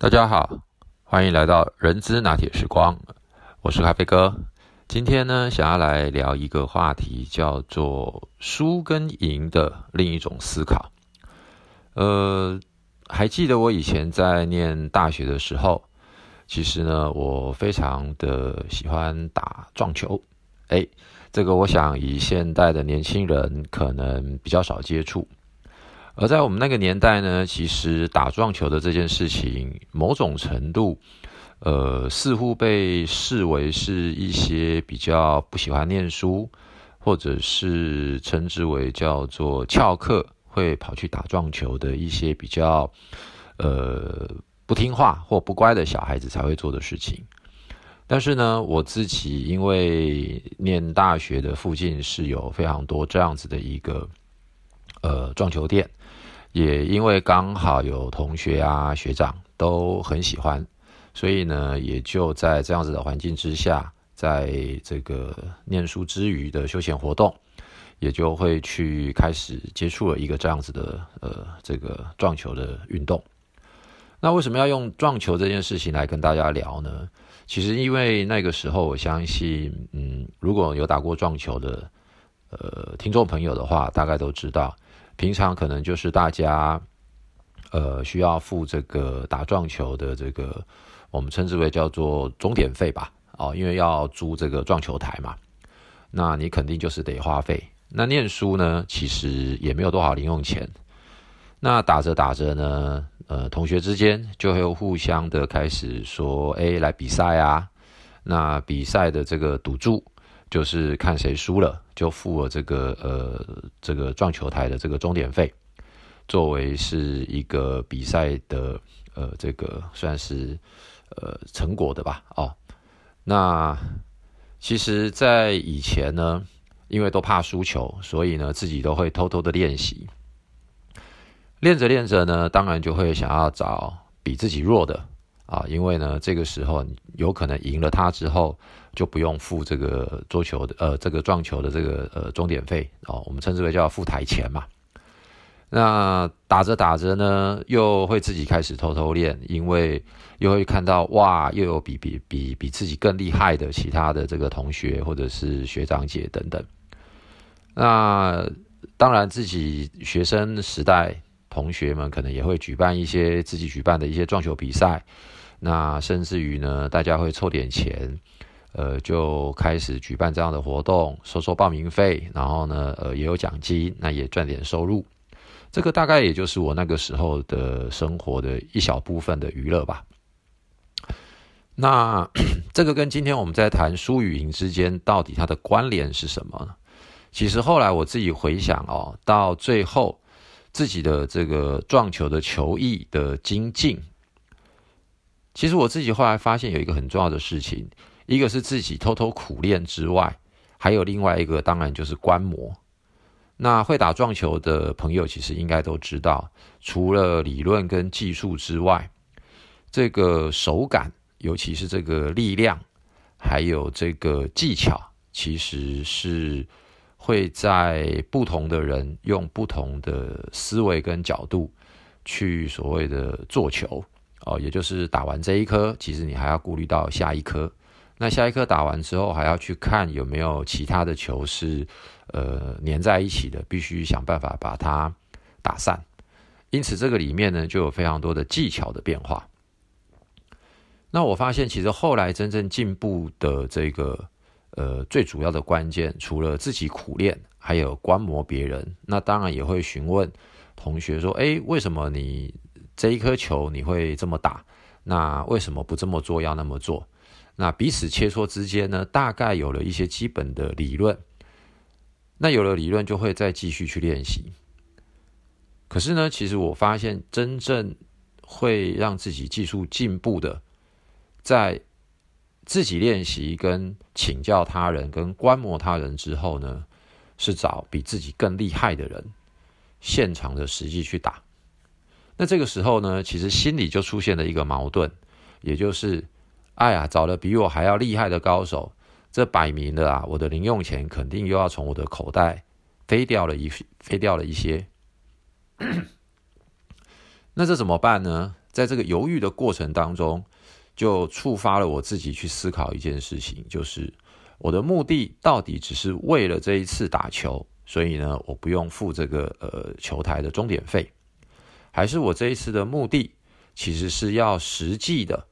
大家好，欢迎来到人资拿铁时光，我是咖啡哥。今天呢，想要来聊一个话题，叫做输跟赢的另一种思考。呃，还记得我以前在念大学的时候，其实呢，我非常的喜欢打撞球。哎，这个我想以现代的年轻人可能比较少接触。而在我们那个年代呢，其实打撞球的这件事情，某种程度，呃，似乎被视为是一些比较不喜欢念书，或者是称之为叫做翘课，会跑去打撞球的一些比较，呃，不听话或不乖的小孩子才会做的事情。但是呢，我自己因为念大学的附近是有非常多这样子的一个，呃，撞球店。也因为刚好有同学啊学长都很喜欢，所以呢，也就在这样子的环境之下，在这个念书之余的休闲活动，也就会去开始接触了一个这样子的呃这个撞球的运动。那为什么要用撞球这件事情来跟大家聊呢？其实因为那个时候，我相信，嗯，如果有打过撞球的呃听众朋友的话，大概都知道。平常可能就是大家，呃，需要付这个打撞球的这个，我们称之为叫做钟点费吧，哦，因为要租这个撞球台嘛，那你肯定就是得花费。那念书呢，其实也没有多少零用钱。那打着打着呢，呃，同学之间就会互相的开始说，哎，来比赛啊。那比赛的这个赌注。就是看谁输了，就付了这个呃这个撞球台的这个终点费，作为是一个比赛的呃这个算是呃成果的吧哦。那其实，在以前呢，因为都怕输球，所以呢自己都会偷偷的练习，练着练着呢，当然就会想要找比自己弱的。啊，因为呢，这个时候有可能赢了他之后，就不用付这个桌球的呃这个撞球的这个呃终点费哦，我们称之为叫付台钱嘛。那打着打着呢，又会自己开始偷偷练，因为又会看到哇，又有比比比比自己更厉害的其他的这个同学或者是学长姐等等。那当然，自己学生时代同学们可能也会举办一些自己举办的一些撞球比赛。那甚至于呢，大家会凑点钱，呃，就开始举办这样的活动，收收报名费，然后呢，呃，也有奖金，那也赚点收入。这个大概也就是我那个时候的生活的一小部分的娱乐吧。那 这个跟今天我们在谈输与赢之间到底它的关联是什么呢？其实后来我自己回想哦，到最后自己的这个撞球的球艺的精进。其实我自己后来发现有一个很重要的事情，一个是自己偷偷苦练之外，还有另外一个当然就是观摩。那会打撞球的朋友其实应该都知道，除了理论跟技术之外，这个手感，尤其是这个力量，还有这个技巧，其实是会在不同的人用不同的思维跟角度去所谓的做球。哦，也就是打完这一颗，其实你还要顾虑到下一颗。那下一颗打完之后，还要去看有没有其他的球是呃粘在一起的，必须想办法把它打散。因此，这个里面呢就有非常多的技巧的变化。那我发现，其实后来真正进步的这个呃最主要的关键，除了自己苦练，还有观摩别人。那当然也会询问同学说：“哎，为什么你？”这一颗球你会这么打，那为什么不这么做要那么做？那彼此切磋之间呢，大概有了一些基本的理论。那有了理论，就会再继续去练习。可是呢，其实我发现真正会让自己技术进步的，在自己练习、跟请教他人、跟观摩他人之后呢，是找比自己更厉害的人，现场的实际去打。那这个时候呢，其实心里就出现了一个矛盾，也就是，哎呀，找了比我还要厉害的高手，这摆明了啊，我的零用钱肯定又要从我的口袋飞掉了一飞掉了一些。那这怎么办呢？在这个犹豫的过程当中，就触发了我自己去思考一件事情，就是我的目的到底只是为了这一次打球，所以呢，我不用付这个呃球台的终点费，还是我这一次的目的其实是要实际的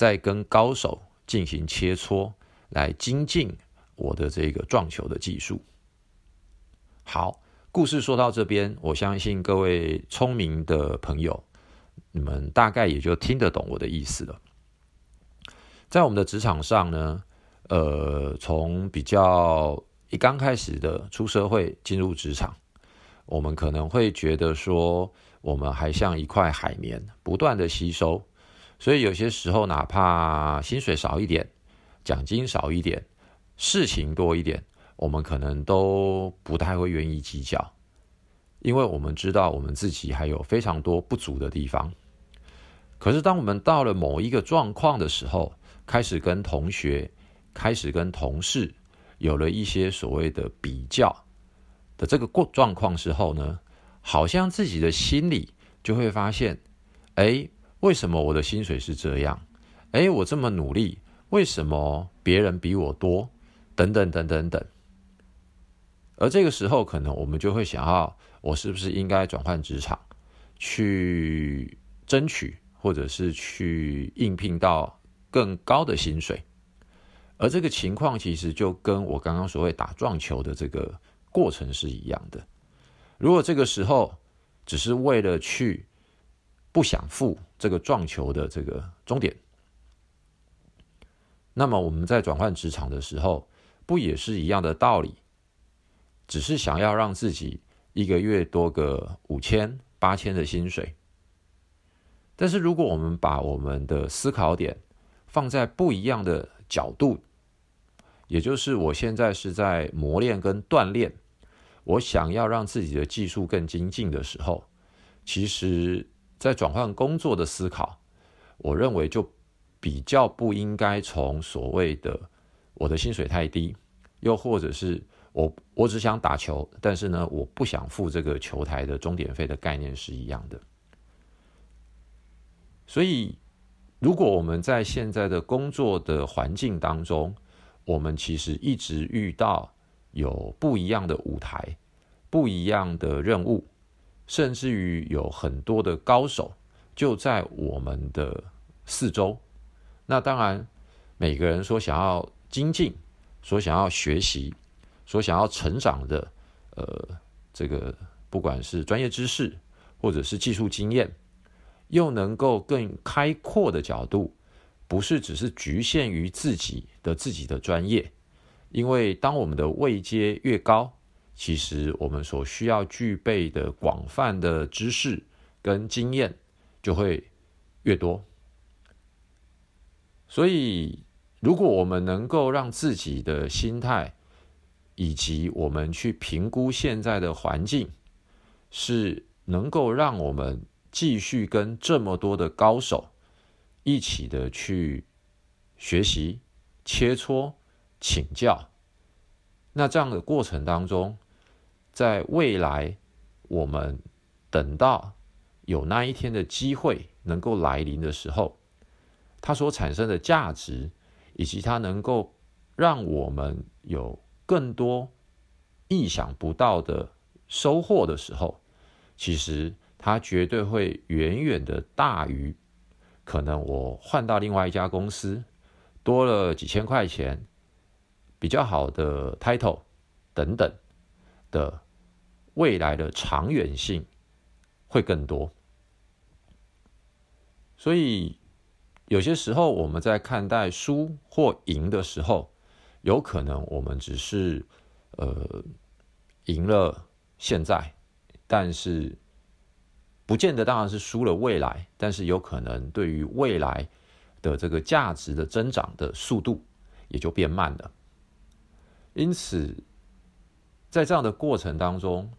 在跟高手进行切磋，来精进我的这个撞球的技术。好，故事说到这边，我相信各位聪明的朋友，你们大概也就听得懂我的意思了。在我们的职场上呢，呃，从比较一刚开始的出社会进入职场，我们可能会觉得说，我们还像一块海绵，不断的吸收，所以有些时候哪怕薪水少一点，奖金少一点，事情多一点。我们可能都不太会愿意计较，因为我们知道我们自己还有非常多不足的地方。可是，当我们到了某一个状况的时候，开始跟同学、开始跟同事有了一些所谓的比较的这个过状况之后呢，好像自己的心里就会发现：哎，为什么我的薪水是这样？哎，我这么努力，为什么别人比我多？等等等等等。而这个时候，可能我们就会想要，我是不是应该转换职场，去争取，或者是去应聘到更高的薪水？而这个情况其实就跟我刚刚所谓打撞球的这个过程是一样的。如果这个时候只是为了去不想付这个撞球的这个终点，那么我们在转换职场的时候，不也是一样的道理？只是想要让自己一个月多个五千八千的薪水，但是如果我们把我们的思考点放在不一样的角度，也就是我现在是在磨练跟锻炼，我想要让自己的技术更精进的时候，其实，在转换工作的思考，我认为就比较不应该从所谓的我的薪水太低，又或者是。我我只想打球，但是呢，我不想付这个球台的终点费的概念是一样的。所以，如果我们在现在的工作的环境当中，我们其实一直遇到有不一样的舞台、不一样的任务，甚至于有很多的高手就在我们的四周。那当然，每个人所想要精进、所想要学习。所想要成长的，呃，这个不管是专业知识或者是技术经验，又能够更开阔的角度，不是只是局限于自己的自己的专业，因为当我们的位阶越高，其实我们所需要具备的广泛的知识跟经验就会越多。所以，如果我们能够让自己的心态，以及我们去评估现在的环境，是能够让我们继续跟这么多的高手一起的去学习、切磋、请教。那这样的过程当中，在未来我们等到有那一天的机会能够来临的时候，它所产生的价值，以及它能够让我们有。更多意想不到的收获的时候，其实它绝对会远远的大于可能我换到另外一家公司多了几千块钱比较好的 title 等等的未来的长远性会更多。所以有些时候我们在看待输或赢的时候。有可能我们只是呃赢了现在，但是不见得当然是输了未来，但是有可能对于未来的这个价值的增长的速度也就变慢了。因此，在这样的过程当中，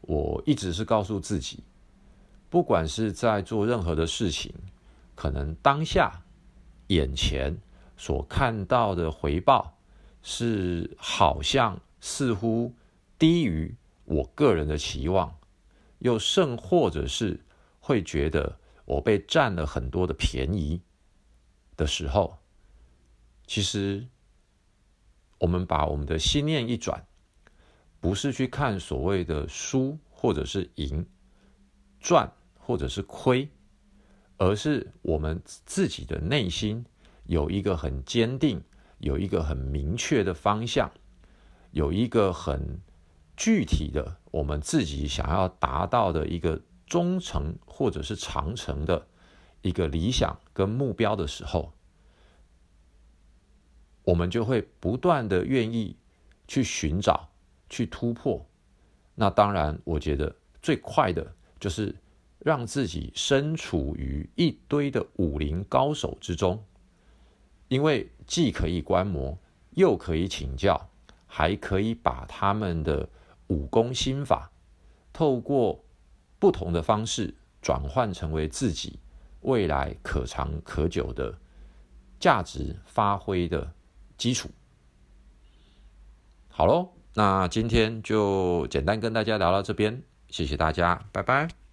我一直是告诉自己，不管是在做任何的事情，可能当下眼前所看到的回报。是好像似乎低于我个人的期望，又甚或者是会觉得我被占了很多的便宜的时候，其实我们把我们的心念一转，不是去看所谓的输或者是赢、赚或者是亏，而是我们自己的内心有一个很坚定、有一个很明确的方向，有一个很具体的我们自己想要达到的一个。中程或者是长程的一个理想跟目标的时候，我们就会不断的愿意去寻找、去突破。那当然，我觉得最快的就是让自己身处于一堆的武林高手之中，因为既可以观摩，又可以请教，还可以把他们的武功心法透过。不同的方式转换成为自己未来可长可久的价值发挥的基础。好喽，那今天就简单跟大家聊到这边，谢谢大家，拜拜。